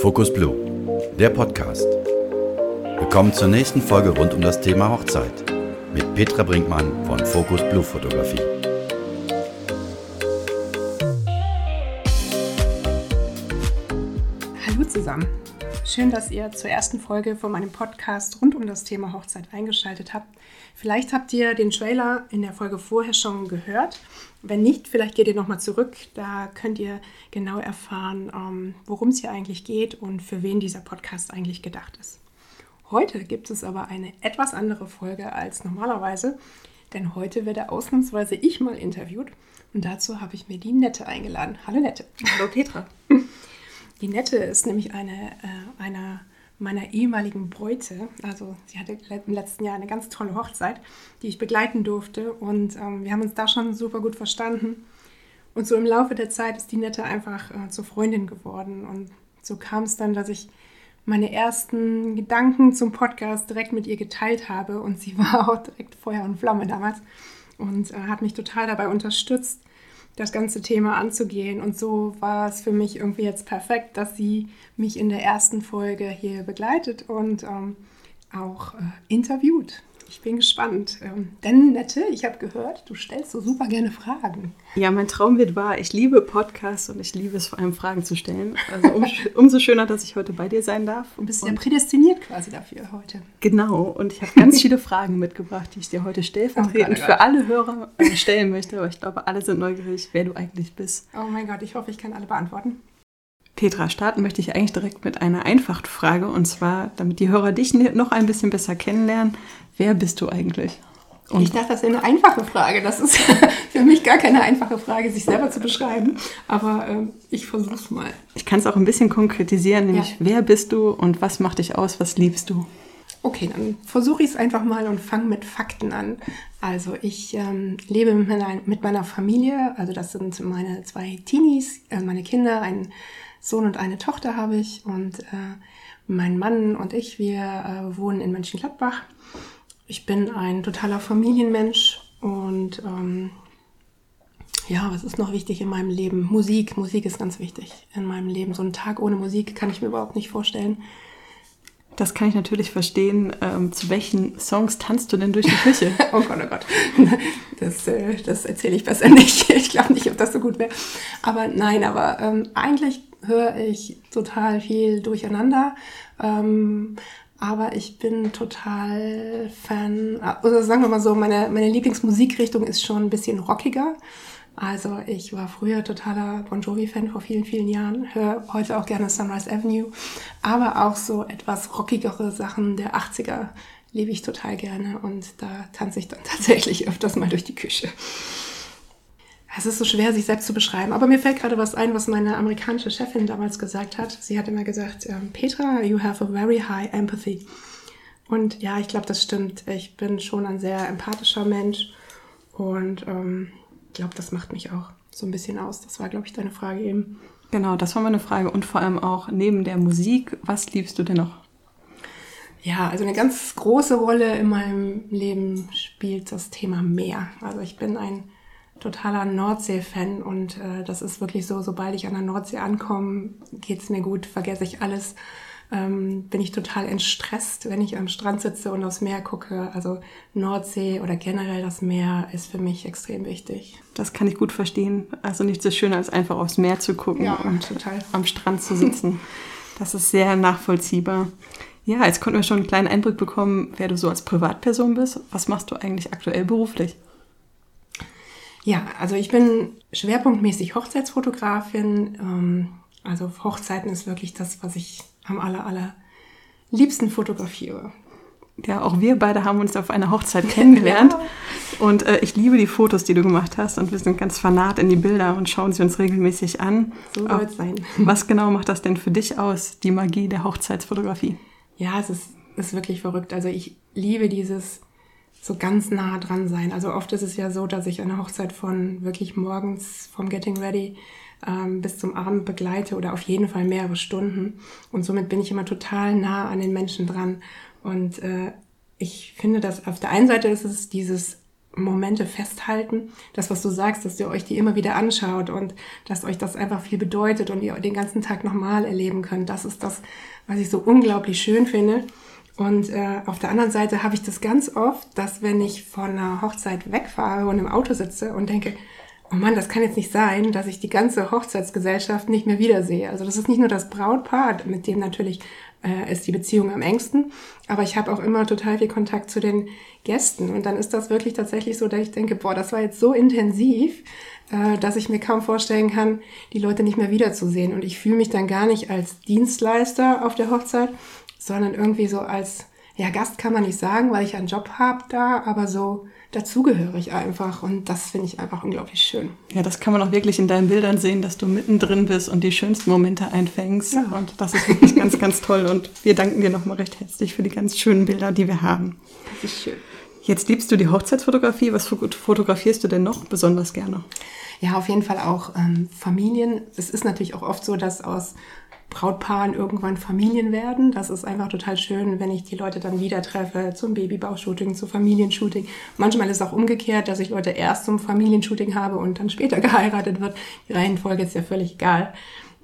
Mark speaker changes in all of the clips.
Speaker 1: Focus Blue, der Podcast. Willkommen zur nächsten Folge rund um das Thema Hochzeit mit Petra Brinkmann von Focus Blue Fotografie.
Speaker 2: Hallo zusammen. Schön, dass ihr zur ersten Folge von meinem Podcast rund um das Thema Hochzeit eingeschaltet habt. Vielleicht habt ihr den Trailer in der Folge vorher schon gehört. Wenn nicht, vielleicht geht ihr nochmal zurück. Da könnt ihr genau erfahren, ähm, worum es hier eigentlich geht und für wen dieser Podcast eigentlich gedacht ist. Heute gibt es aber eine etwas andere Folge als normalerweise, denn heute werde ausnahmsweise ich mal interviewt und dazu habe ich mir die Nette eingeladen. Hallo Nette.
Speaker 3: Hallo Petra.
Speaker 2: Die Nette ist nämlich eine, äh, einer meiner ehemaligen Bräute. Also sie hatte im letzten Jahr eine ganz tolle Hochzeit, die ich begleiten durfte. Und ähm, wir haben uns da schon super gut verstanden. Und so im Laufe der Zeit ist die Nette einfach äh, zur Freundin geworden. Und so kam es dann, dass ich meine ersten Gedanken zum Podcast direkt mit ihr geteilt habe. Und sie war auch direkt Feuer und Flamme damals und äh, hat mich total dabei unterstützt das ganze Thema anzugehen. Und so war es für mich irgendwie jetzt perfekt, dass sie mich in der ersten Folge hier begleitet und ähm, auch äh, interviewt. Ich bin gespannt. Ähm, denn, Nette, ich habe gehört, du stellst so super gerne Fragen.
Speaker 3: Ja, mein Traum wird wahr. Ich liebe Podcasts und ich liebe es vor allem Fragen zu stellen. Also um, umso schöner, dass ich heute bei dir sein darf.
Speaker 2: Du bist ja prädestiniert quasi dafür heute.
Speaker 3: Genau. Und ich habe ganz viele Fragen mitgebracht, die ich dir heute stellvertretend oh für alle Hörer äh, stellen möchte. Aber ich glaube, alle sind neugierig, wer du eigentlich bist.
Speaker 2: Oh mein Gott, ich hoffe, ich kann alle beantworten.
Speaker 3: Petra, starten möchte ich eigentlich direkt mit einer Einfachtfrage und zwar, damit die Hörer dich noch ein bisschen besser kennenlernen. Wer bist du eigentlich?
Speaker 2: Und ich dachte, das ist eine einfache Frage. Das ist für mich gar keine einfache Frage, sich selber zu beschreiben. Aber ähm, ich versuche es mal.
Speaker 3: Ich kann es auch ein bisschen konkretisieren, nämlich ja. wer bist du und was macht dich aus, was liebst du?
Speaker 2: Okay, dann versuche ich es einfach mal und fange mit Fakten an. Also ich ähm, lebe mit meiner, mit meiner, Familie, also das sind meine zwei Teenies, äh, meine Kinder, ein Sohn und eine Tochter habe ich und äh, mein Mann und ich, wir äh, wohnen in Mönchengladbach. Ich bin ein totaler Familienmensch und ähm, ja, was ist noch wichtig in meinem Leben? Musik. Musik ist ganz wichtig in meinem Leben. So einen Tag ohne Musik kann ich mir überhaupt nicht vorstellen.
Speaker 3: Das kann ich natürlich verstehen. Ähm, zu welchen Songs tanzt du denn durch die Küche?
Speaker 2: oh Gott, oh Gott. Das, äh, das erzähle ich besser nicht. Ich glaube nicht, ob das so gut wäre. Aber nein, aber ähm, eigentlich höre ich total viel durcheinander. Ähm, aber ich bin total Fan, oder sagen wir mal so, meine, meine Lieblingsmusikrichtung ist schon ein bisschen rockiger. Also ich war früher totaler Bon Jovi-Fan vor vielen, vielen Jahren, höre heute auch gerne Sunrise Avenue, aber auch so etwas rockigere Sachen der 80er liebe ich total gerne und da tanze ich dann tatsächlich öfters mal durch die Küche. Es ist so schwer, sich selbst zu beschreiben. Aber mir fällt gerade was ein, was meine amerikanische Chefin damals gesagt hat. Sie hat immer gesagt, ähm, Petra, you have a very high empathy. Und ja, ich glaube, das stimmt. Ich bin schon ein sehr empathischer Mensch. Und ähm, ich glaube, das macht mich auch so ein bisschen aus. Das war, glaube ich, deine Frage eben.
Speaker 3: Genau, das war meine Frage. Und vor allem auch neben der Musik, was liebst du denn noch?
Speaker 2: Ja, also eine ganz große Rolle in meinem Leben spielt das Thema Meer. Also ich bin ein totaler Nordsee-Fan und äh, das ist wirklich so, sobald ich an der Nordsee ankomme, geht's mir gut, vergesse ich alles, ähm, bin ich total entstresst, wenn ich am Strand sitze und aufs Meer gucke. Also Nordsee oder generell das Meer ist für mich extrem wichtig.
Speaker 3: Das kann ich gut verstehen. Also nichts so schöner als einfach aufs Meer zu gucken
Speaker 2: ja,
Speaker 3: und
Speaker 2: total.
Speaker 3: am Strand zu sitzen. das ist sehr nachvollziehbar. Ja, jetzt konnten wir schon einen kleinen Einblick bekommen, wer du so als Privatperson bist. Was machst du eigentlich aktuell beruflich?
Speaker 2: Ja, also ich bin schwerpunktmäßig Hochzeitsfotografin. Ähm, also Hochzeiten ist wirklich das, was ich am aller, aller liebsten fotografiere.
Speaker 3: Ja, auch wir beide haben uns auf einer Hochzeit kennengelernt. ja. Und äh, ich liebe die Fotos, die du gemacht hast. Und wir sind ganz fanat in die Bilder und schauen sie uns regelmäßig an.
Speaker 2: So soll es sein.
Speaker 3: Was genau macht das denn für dich aus, die Magie der Hochzeitsfotografie?
Speaker 2: Ja, es ist, ist wirklich verrückt. Also ich liebe dieses so ganz nah dran sein. Also oft ist es ja so, dass ich eine Hochzeit von wirklich morgens vom Getting Ready ähm, bis zum Abend begleite oder auf jeden Fall mehrere Stunden. Und somit bin ich immer total nah an den Menschen dran. Und äh, ich finde, dass auf der einen Seite ist es dieses Momente festhalten. Das, was du sagst, dass ihr euch die immer wieder anschaut und dass euch das einfach viel bedeutet und ihr den ganzen Tag nochmal erleben könnt. Das ist das, was ich so unglaublich schön finde. Und äh, auf der anderen Seite habe ich das ganz oft, dass wenn ich von einer Hochzeit wegfahre und im Auto sitze und denke, oh Mann, das kann jetzt nicht sein, dass ich die ganze Hochzeitsgesellschaft nicht mehr wiedersehe. Also das ist nicht nur das Brautpaar, mit dem natürlich äh, ist die Beziehung am engsten, aber ich habe auch immer total viel Kontakt zu den Gästen. Und dann ist das wirklich tatsächlich so, dass ich denke, boah, das war jetzt so intensiv, äh, dass ich mir kaum vorstellen kann, die Leute nicht mehr wiederzusehen. Und ich fühle mich dann gar nicht als Dienstleister auf der Hochzeit, sondern irgendwie so als, ja, Gast kann man nicht sagen, weil ich einen Job habe da, aber so dazugehörig einfach. Und das finde ich einfach unglaublich schön.
Speaker 3: Ja, das kann man auch wirklich in deinen Bildern sehen, dass du mittendrin bist und die schönsten Momente einfängst. Ja. Und das ist wirklich ganz, ganz toll. Und wir danken dir nochmal recht herzlich für die ganz schönen Bilder, die wir haben.
Speaker 2: Das ist schön.
Speaker 3: Jetzt liebst du die Hochzeitsfotografie. Was fotografierst du denn noch besonders gerne?
Speaker 2: Ja, auf jeden Fall auch ähm, Familien. Es ist natürlich auch oft so, dass aus Brautpaaren irgendwann Familien werden. Das ist einfach total schön, wenn ich die Leute dann wieder treffe zum Babybaushooting, zu Familienshooting. Manchmal ist es auch umgekehrt, dass ich Leute erst zum Familienshooting habe und dann später geheiratet wird. Die Reihenfolge ist ja völlig egal.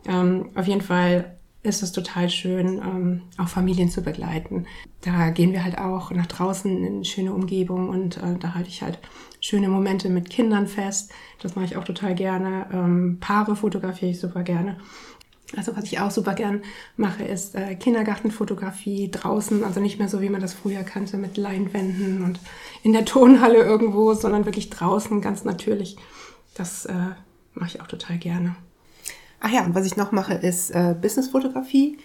Speaker 2: Ähm, auf jeden Fall ist es total schön, ähm, auch Familien zu begleiten. Da gehen wir halt auch nach draußen in schöne Umgebung und äh, da halte ich halt schöne Momente mit Kindern fest. Das mache ich auch total gerne. Ähm, Paare fotografiere ich super gerne. Also was ich auch super gern mache, ist äh, Kindergartenfotografie draußen, also nicht mehr so, wie man das früher kannte, mit Leinwänden und in der Tonhalle irgendwo, sondern wirklich draußen, ganz natürlich. Das äh, mache ich auch total gerne. Ach ja, und was ich noch mache, ist äh, Businessfotografie.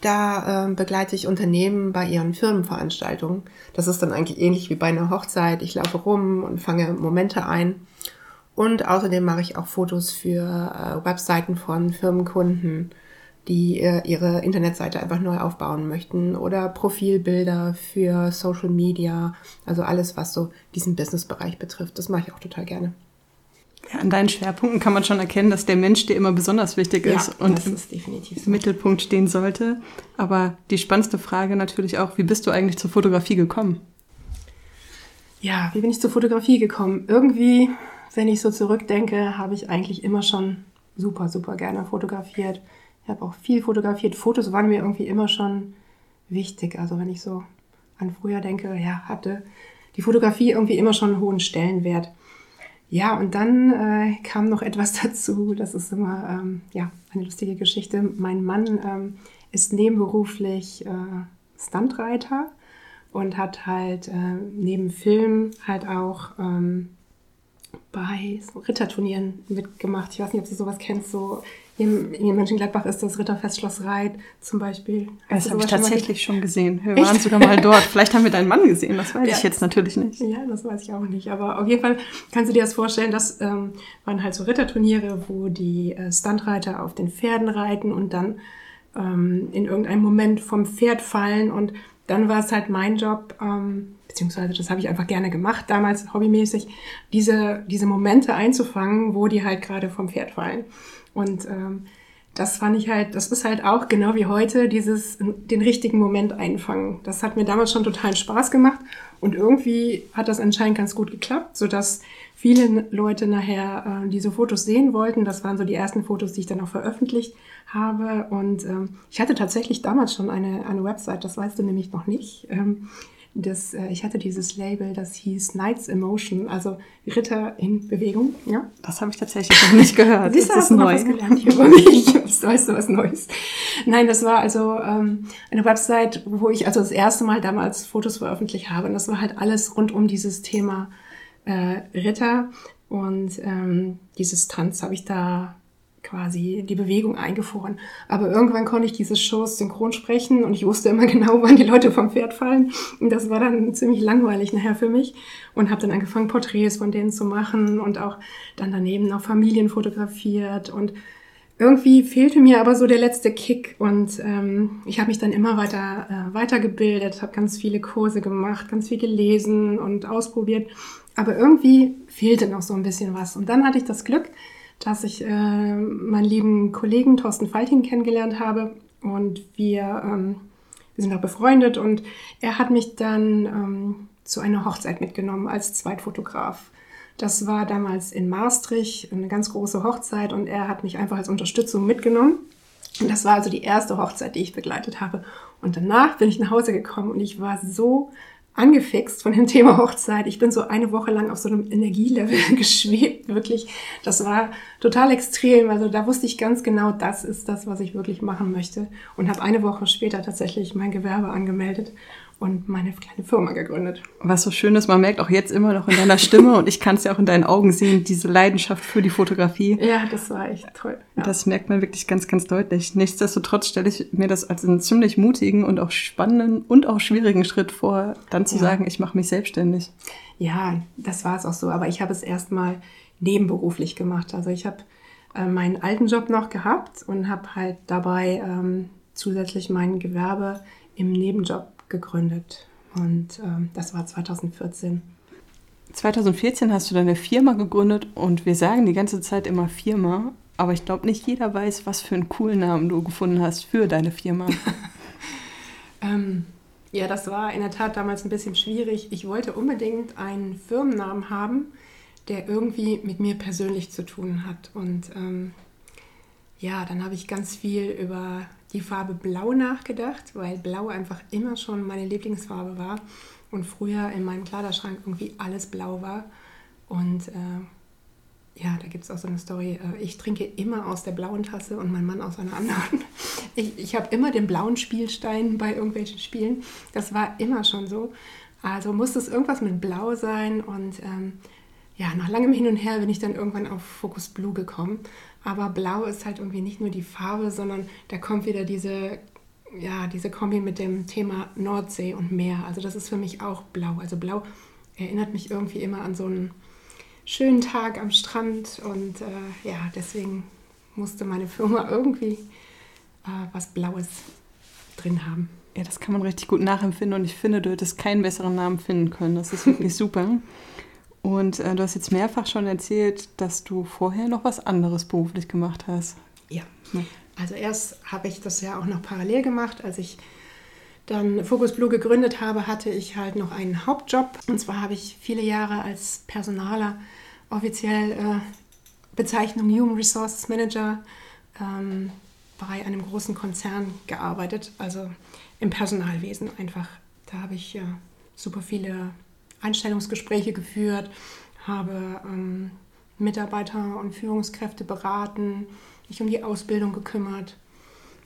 Speaker 2: Da äh, begleite ich Unternehmen bei ihren Firmenveranstaltungen. Das ist dann eigentlich ähnlich wie bei einer Hochzeit. Ich laufe rum und fange Momente ein. Und außerdem mache ich auch Fotos für äh, Webseiten von Firmenkunden, die äh, ihre Internetseite einfach neu aufbauen möchten oder Profilbilder für Social Media, also alles, was so diesen Businessbereich betrifft. Das mache ich auch total gerne.
Speaker 3: Ja, an deinen Schwerpunkten kann man schon erkennen, dass der Mensch dir immer besonders wichtig ist
Speaker 2: ja,
Speaker 3: und
Speaker 2: im
Speaker 3: so. Mittelpunkt stehen sollte. Aber die spannendste Frage natürlich auch, wie bist du eigentlich zur Fotografie gekommen?
Speaker 2: Ja, wie bin ich zur Fotografie gekommen? Irgendwie wenn ich so zurückdenke, habe ich eigentlich immer schon super, super gerne fotografiert. Ich habe auch viel fotografiert. Fotos waren mir irgendwie immer schon wichtig. Also wenn ich so an früher denke, ja, hatte die Fotografie irgendwie immer schon einen hohen Stellenwert. Ja, und dann äh, kam noch etwas dazu. Das ist immer ähm, ja, eine lustige Geschichte. Mein Mann ähm, ist nebenberuflich äh, Stuntreiter und hat halt äh, neben Film halt auch ähm, bei so Ritterturnieren mitgemacht. Ich weiß nicht, ob du sowas kennst. So in, in Mönchengladbach ist das Ritterfest Schloss Reit zum Beispiel.
Speaker 3: Hast das habe ich tatsächlich schon gesehen. Wir Echt? waren sogar mal dort. Vielleicht haben wir deinen Mann gesehen. Das weiß ja. ich jetzt natürlich nicht.
Speaker 2: Ja, das weiß ich auch nicht. Aber auf jeden Fall kannst du dir das vorstellen. Das ähm, waren halt so Ritterturniere, wo die äh, Standreiter auf den Pferden reiten und dann ähm, in irgendeinem Moment vom Pferd fallen. Und dann war es halt mein Job, ähm, beziehungsweise das habe ich einfach gerne gemacht, damals hobbymäßig, diese, diese Momente einzufangen, wo die halt gerade vom Pferd fallen. Und ähm, das fand ich halt, das ist halt auch genau wie heute, dieses den richtigen Moment einfangen. Das hat mir damals schon totalen Spaß gemacht und irgendwie hat das anscheinend ganz gut geklappt, sodass viele Leute nachher äh, diese Fotos sehen wollten. Das waren so die ersten Fotos, die ich dann auch veröffentlicht habe. Und ähm, ich hatte tatsächlich damals schon eine, eine Website, das weißt du nämlich noch nicht. Ähm, das, äh, ich hatte dieses Label, das hieß Knights Emotion, also Ritter in Bewegung. Ja?
Speaker 3: Das habe ich tatsächlich noch nicht gehört.
Speaker 2: Das ist neu. was gelernt hier über mich. Das weißt du was Neues. Nein, das war also ähm, eine Website, wo ich also das erste Mal damals Fotos veröffentlicht habe. Und das war halt alles rund um dieses Thema äh, Ritter. Und ähm, dieses Tanz habe ich da quasi die Bewegung eingefroren. Aber irgendwann konnte ich diese Shows synchron sprechen und ich wusste immer genau, wann die Leute vom Pferd fallen. Und das war dann ziemlich langweilig nachher für mich und habe dann angefangen, Porträts von denen zu machen und auch dann daneben noch Familien fotografiert und irgendwie fehlte mir aber so der letzte Kick und ähm, ich habe mich dann immer weiter äh, weitergebildet, habe ganz viele Kurse gemacht, ganz viel gelesen und ausprobiert, aber irgendwie fehlte noch so ein bisschen was. Und dann hatte ich das Glück, dass ich äh, meinen lieben Kollegen Thorsten Faltin kennengelernt habe und wir, ähm, wir sind auch befreundet und er hat mich dann ähm, zu einer Hochzeit mitgenommen als Zweitfotograf. Das war damals in Maastricht eine ganz große Hochzeit und er hat mich einfach als Unterstützung mitgenommen. Und das war also die erste Hochzeit, die ich begleitet habe. Und danach bin ich nach Hause gekommen und ich war so angefixt von dem Thema Hochzeit. Ich bin so eine Woche lang auf so einem Energielevel geschwebt, wirklich. Das war total extrem. Also da wusste ich ganz genau, das ist das, was ich wirklich machen möchte. Und habe eine Woche später tatsächlich mein Gewerbe angemeldet und meine kleine Firma gegründet.
Speaker 3: Was so schön ist, man merkt auch jetzt immer noch in deiner Stimme und ich kann es ja auch in deinen Augen sehen, diese Leidenschaft für die Fotografie.
Speaker 2: Ja, das war echt toll. Ja.
Speaker 3: Das merkt man wirklich ganz, ganz deutlich. Nichtsdestotrotz stelle ich mir das als einen ziemlich mutigen und auch spannenden und auch schwierigen Schritt vor, dann zu ja. sagen, ich mache mich selbstständig.
Speaker 2: Ja, das war es auch so. Aber ich habe es erstmal nebenberuflich gemacht. Also ich habe äh, meinen alten Job noch gehabt und habe halt dabei ähm, zusätzlich mein Gewerbe im Nebenjob gegründet. Und ähm, das war 2014.
Speaker 3: 2014 hast du deine Firma gegründet und wir sagen die ganze Zeit immer Firma, aber ich glaube, nicht jeder weiß, was für einen coolen Namen du gefunden hast für deine Firma.
Speaker 2: ähm, ja, das war in der Tat damals ein bisschen schwierig. Ich wollte unbedingt einen Firmennamen haben, der irgendwie mit mir persönlich zu tun hat. Und ähm, ja, dann habe ich ganz viel über die Farbe Blau nachgedacht, weil Blau einfach immer schon meine Lieblingsfarbe war und früher in meinem Kleiderschrank irgendwie alles blau war. Und äh, ja, da gibt es auch so eine Story. Äh, ich trinke immer aus der blauen Tasse und mein Mann aus einer anderen. Ich, ich habe immer den blauen Spielstein bei irgendwelchen Spielen. Das war immer schon so. Also musste es irgendwas mit Blau sein und ähm, ja, nach langem Hin und Her bin ich dann irgendwann auf Focus Blue gekommen. Aber Blau ist halt irgendwie nicht nur die Farbe, sondern da kommt wieder diese, ja, diese Kombi mit dem Thema Nordsee und Meer. Also das ist für mich auch Blau. Also Blau erinnert mich irgendwie immer an so einen schönen Tag am Strand und äh, ja, deswegen musste meine Firma irgendwie äh, was Blaues drin haben.
Speaker 3: Ja, das kann man richtig gut nachempfinden und ich finde, du hättest keinen besseren Namen finden können. Das ist wirklich super. Und äh, du hast jetzt mehrfach schon erzählt, dass du vorher noch was anderes beruflich gemacht hast.
Speaker 2: Ja. Also erst habe ich das ja auch noch parallel gemacht. Als ich dann Focus Blue gegründet habe, hatte ich halt noch einen Hauptjob. Und zwar habe ich viele Jahre als Personaler offiziell äh, Bezeichnung Human Resources Manager ähm, bei einem großen Konzern gearbeitet, also im Personalwesen einfach. Da habe ich äh, super viele Einstellungsgespräche geführt, habe ähm, Mitarbeiter und Führungskräfte beraten, mich um die Ausbildung gekümmert,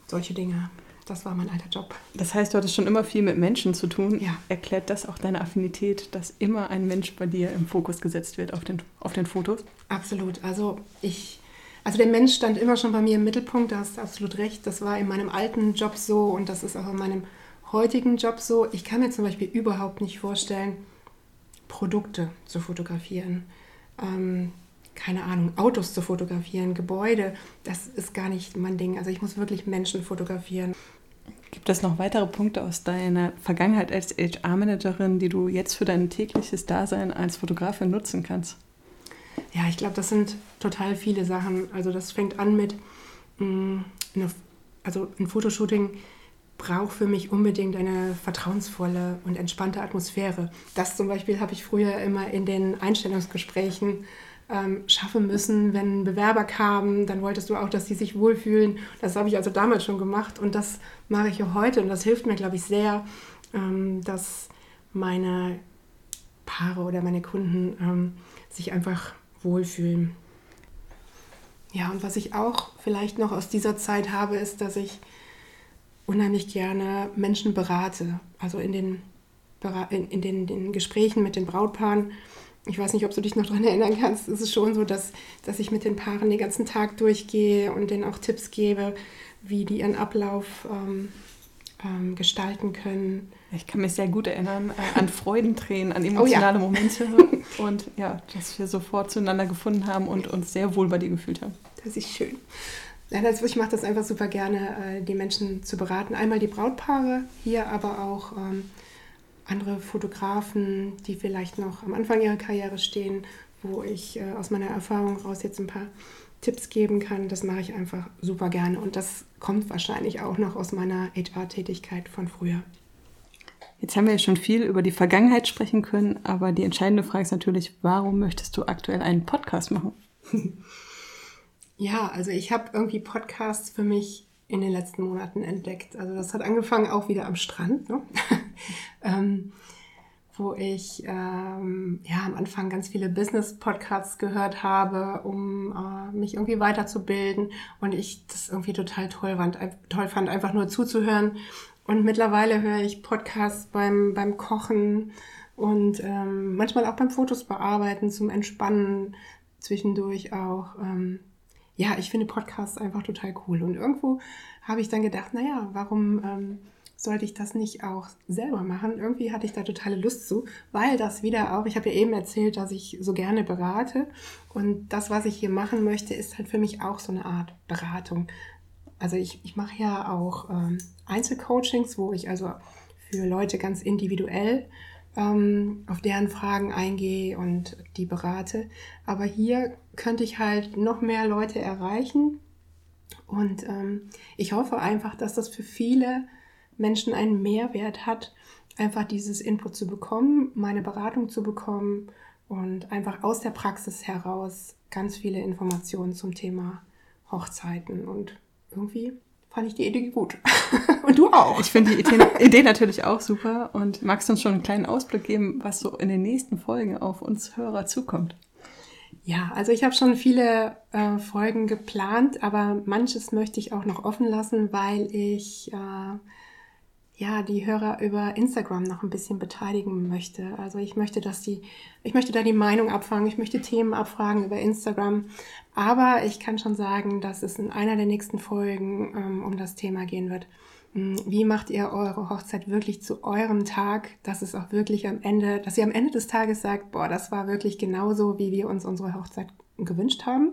Speaker 2: solche Dinge. Das war mein alter Job.
Speaker 3: Das heißt, du hattest schon immer viel mit Menschen zu tun.
Speaker 2: Ja.
Speaker 3: Erklärt das auch deine Affinität, dass immer ein Mensch bei dir im Fokus gesetzt wird auf den, auf den Fotos?
Speaker 2: Absolut. Also ich, also der Mensch stand immer schon bei mir im Mittelpunkt, da hast du absolut recht. Das war in meinem alten Job so und das ist auch in meinem heutigen Job so. Ich kann mir zum Beispiel überhaupt nicht vorstellen, Produkte zu fotografieren. Ähm, keine Ahnung, Autos zu fotografieren, Gebäude, das ist gar nicht mein Ding. Also ich muss wirklich Menschen fotografieren.
Speaker 3: Gibt es noch weitere Punkte aus deiner Vergangenheit als HR-Managerin, die du jetzt für dein tägliches Dasein als Fotografin nutzen kannst?
Speaker 2: Ja, ich glaube, das sind total viele Sachen. Also das fängt an mit, mm, also ein Fotoshooting brauche für mich unbedingt eine vertrauensvolle und entspannte Atmosphäre. Das zum Beispiel habe ich früher immer in den Einstellungsgesprächen ähm, schaffen müssen. Wenn Bewerber kamen, dann wolltest du auch, dass sie sich wohlfühlen. Das habe ich also damals schon gemacht und das mache ich auch heute und das hilft mir, glaube ich, sehr, ähm, dass meine Paare oder meine Kunden ähm, sich einfach wohlfühlen. Ja, und was ich auch vielleicht noch aus dieser Zeit habe, ist, dass ich unheimlich gerne Menschen berate. Also in den, in, in den, den Gesprächen mit den Brautpaaren. Ich weiß nicht, ob du dich noch daran erinnern kannst. Es ist schon so, dass, dass ich mit den Paaren den ganzen Tag durchgehe und denen auch Tipps gebe, wie die ihren Ablauf ähm, ähm, gestalten können.
Speaker 3: Ich kann mich sehr gut erinnern äh, an Freudentränen, an emotionale oh, ja. Momente und ja, dass wir sofort zueinander gefunden haben und uns sehr wohl bei dir gefühlt haben.
Speaker 2: Das ist schön. Also ich mache das einfach super gerne, äh, die Menschen zu beraten. Einmal die Brautpaare, hier aber auch ähm, andere Fotografen, die vielleicht noch am Anfang ihrer Karriere stehen, wo ich äh, aus meiner Erfahrung raus jetzt ein paar Tipps geben kann. Das mache ich einfach super gerne und das kommt wahrscheinlich auch noch aus meiner HR-Tätigkeit von früher.
Speaker 3: Jetzt haben wir ja schon viel über die Vergangenheit sprechen können, aber die entscheidende Frage ist natürlich, warum möchtest du aktuell einen Podcast machen?
Speaker 2: Ja, also ich habe irgendwie Podcasts für mich in den letzten Monaten entdeckt. Also das hat angefangen auch wieder am Strand, ne? ähm, wo ich ähm, ja am Anfang ganz viele Business-Podcasts gehört habe, um äh, mich irgendwie weiterzubilden und ich das irgendwie total toll fand, toll fand, einfach nur zuzuhören. Und mittlerweile höre ich Podcasts beim, beim Kochen und ähm, manchmal auch beim Fotos bearbeiten, zum Entspannen, zwischendurch auch. Ähm, ja, ich finde Podcasts einfach total cool. Und irgendwo habe ich dann gedacht, naja, warum ähm, sollte ich das nicht auch selber machen? Irgendwie hatte ich da totale Lust zu, weil das wieder auch, ich habe ja eben erzählt, dass ich so gerne berate. Und das, was ich hier machen möchte, ist halt für mich auch so eine Art Beratung. Also ich, ich mache ja auch ähm, Einzelcoachings, wo ich also für Leute ganz individuell ähm, auf deren Fragen eingehe und die berate. Aber hier könnte ich halt noch mehr Leute erreichen. Und ähm, ich hoffe einfach, dass das für viele Menschen einen Mehrwert hat, einfach dieses Input zu bekommen, meine Beratung zu bekommen und einfach aus der Praxis heraus ganz viele Informationen zum Thema Hochzeiten. Und irgendwie fand ich die Idee gut.
Speaker 3: und du auch. Ich finde die Idee, Idee, natürlich auch super. Und magst du uns schon einen kleinen Ausblick geben, was so in den nächsten Folgen auf uns Hörer zukommt?
Speaker 2: Ja, also ich habe schon viele äh, Folgen geplant, aber manches möchte ich auch noch offen lassen, weil ich äh, ja, die Hörer über Instagram noch ein bisschen beteiligen möchte. Also ich möchte, dass die, ich möchte da die Meinung abfangen, ich möchte Themen abfragen über Instagram. Aber ich kann schon sagen, dass es in einer der nächsten Folgen ähm, um das Thema gehen wird. Hm, wie macht ihr eure Hochzeit wirklich zu eurem Tag, dass es auch wirklich am Ende, dass ihr am Ende des Tages sagt, boah, das war wirklich genauso, wie wir uns unsere Hochzeit gewünscht haben.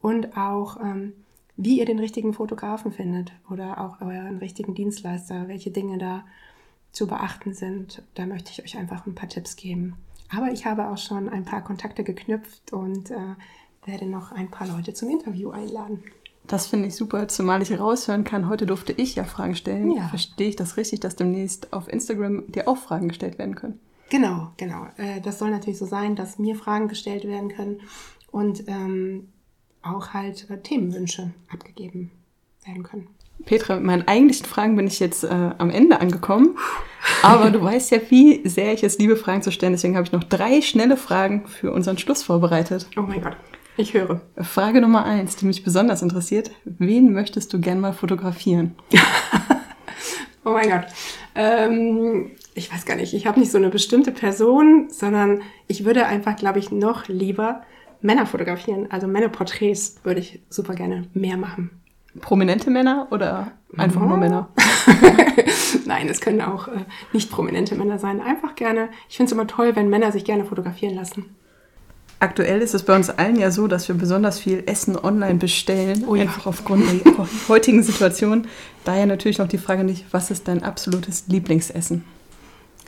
Speaker 2: Und auch, ähm, wie ihr den richtigen Fotografen findet oder auch euren richtigen Dienstleister, welche Dinge da zu beachten sind. Da möchte ich euch einfach ein paar Tipps geben. Aber ich habe auch schon ein paar Kontakte geknüpft und äh, werde noch ein paar Leute zum Interview einladen.
Speaker 3: Das finde ich super, zumal ich raushören kann, heute durfte ich ja Fragen stellen. Ja. Verstehe ich das richtig, dass demnächst auf Instagram dir auch Fragen gestellt werden können?
Speaker 2: Genau, genau. Äh, das soll natürlich so sein, dass mir Fragen gestellt werden können. Und ähm, auch halt äh, Themenwünsche abgegeben werden können.
Speaker 3: Petra, mit meinen eigentlichen Fragen bin ich jetzt äh, am Ende angekommen. Aber du weißt ja, wie sehr ich es liebe, Fragen zu stellen. Deswegen habe ich noch drei schnelle Fragen für unseren Schluss vorbereitet.
Speaker 2: Oh mein Gott, ich höre.
Speaker 3: Frage Nummer eins, die mich besonders interessiert. Wen möchtest du gern mal fotografieren?
Speaker 2: oh mein Gott. Ähm, ich weiß gar nicht, ich habe nicht so eine bestimmte Person, sondern ich würde einfach, glaube ich, noch lieber Männer fotografieren. Also Männerporträts würde ich super gerne mehr machen.
Speaker 3: Prominente Männer oder einfach oh. nur Männer?
Speaker 2: Nein, es können auch äh, nicht prominente Männer sein. Einfach gerne. Ich finde es immer toll, wenn Männer sich gerne fotografieren lassen.
Speaker 3: Aktuell ist es bei uns allen ja so, dass wir besonders viel Essen online bestellen, oh ja. einfach aufgrund der heutigen Situation. Daher natürlich noch die Frage nicht, was ist dein absolutes Lieblingsessen?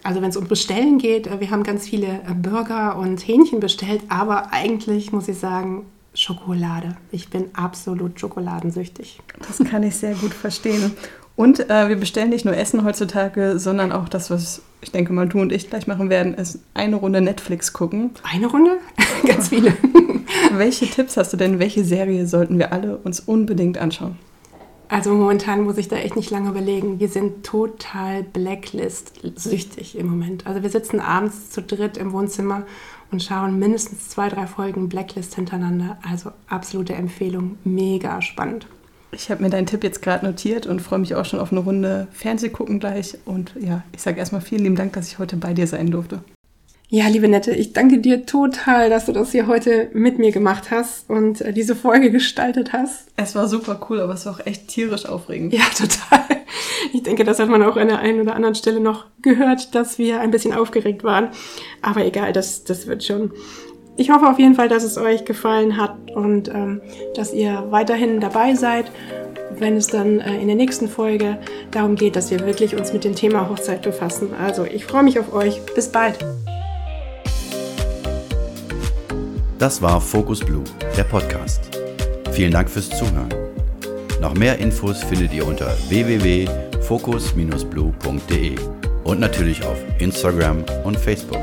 Speaker 2: Also wenn es um Bestellen geht, äh, wir haben ganz viele äh, Burger und Hähnchen bestellt, aber eigentlich muss ich sagen, Schokolade. Ich bin absolut schokoladensüchtig.
Speaker 3: Das kann ich sehr gut verstehen. Und äh, wir bestellen nicht nur Essen heutzutage, sondern auch das, was ich denke mal du und ich gleich machen werden, ist eine Runde Netflix gucken.
Speaker 2: Eine Runde? Ganz viele.
Speaker 3: Welche Tipps hast du denn? Welche Serie sollten wir alle uns unbedingt anschauen?
Speaker 2: Also momentan muss ich da echt nicht lange überlegen. Wir sind total Blacklist-süchtig im Moment. Also wir sitzen abends zu dritt im Wohnzimmer und schauen mindestens zwei, drei Folgen Blacklist hintereinander. Also absolute Empfehlung, mega spannend.
Speaker 3: Ich habe mir deinen Tipp jetzt gerade notiert und freue mich auch schon auf eine Runde Fernseh gucken gleich. Und ja, ich sage erstmal vielen lieben Dank, dass ich heute bei dir sein durfte.
Speaker 2: Ja, liebe Nette, ich danke dir total, dass du das hier heute mit mir gemacht hast und äh, diese Folge gestaltet hast.
Speaker 3: Es war super cool, aber es war auch echt tierisch aufregend.
Speaker 2: Ja, total. Ich denke, das hat man auch an der einen oder anderen Stelle noch gehört, dass wir ein bisschen aufgeregt waren. Aber egal, das, das wird schon. Ich hoffe auf jeden Fall, dass es euch gefallen hat und ähm, dass ihr weiterhin dabei seid, wenn es dann äh, in der nächsten Folge darum geht, dass wir wirklich uns mit dem Thema Hochzeit befassen. Also ich freue mich auf euch. Bis bald.
Speaker 1: Das war Focus Blue, der Podcast. Vielen Dank fürs Zuhören. Noch mehr Infos findet ihr unter www.focus-blue.de und natürlich auf Instagram und Facebook.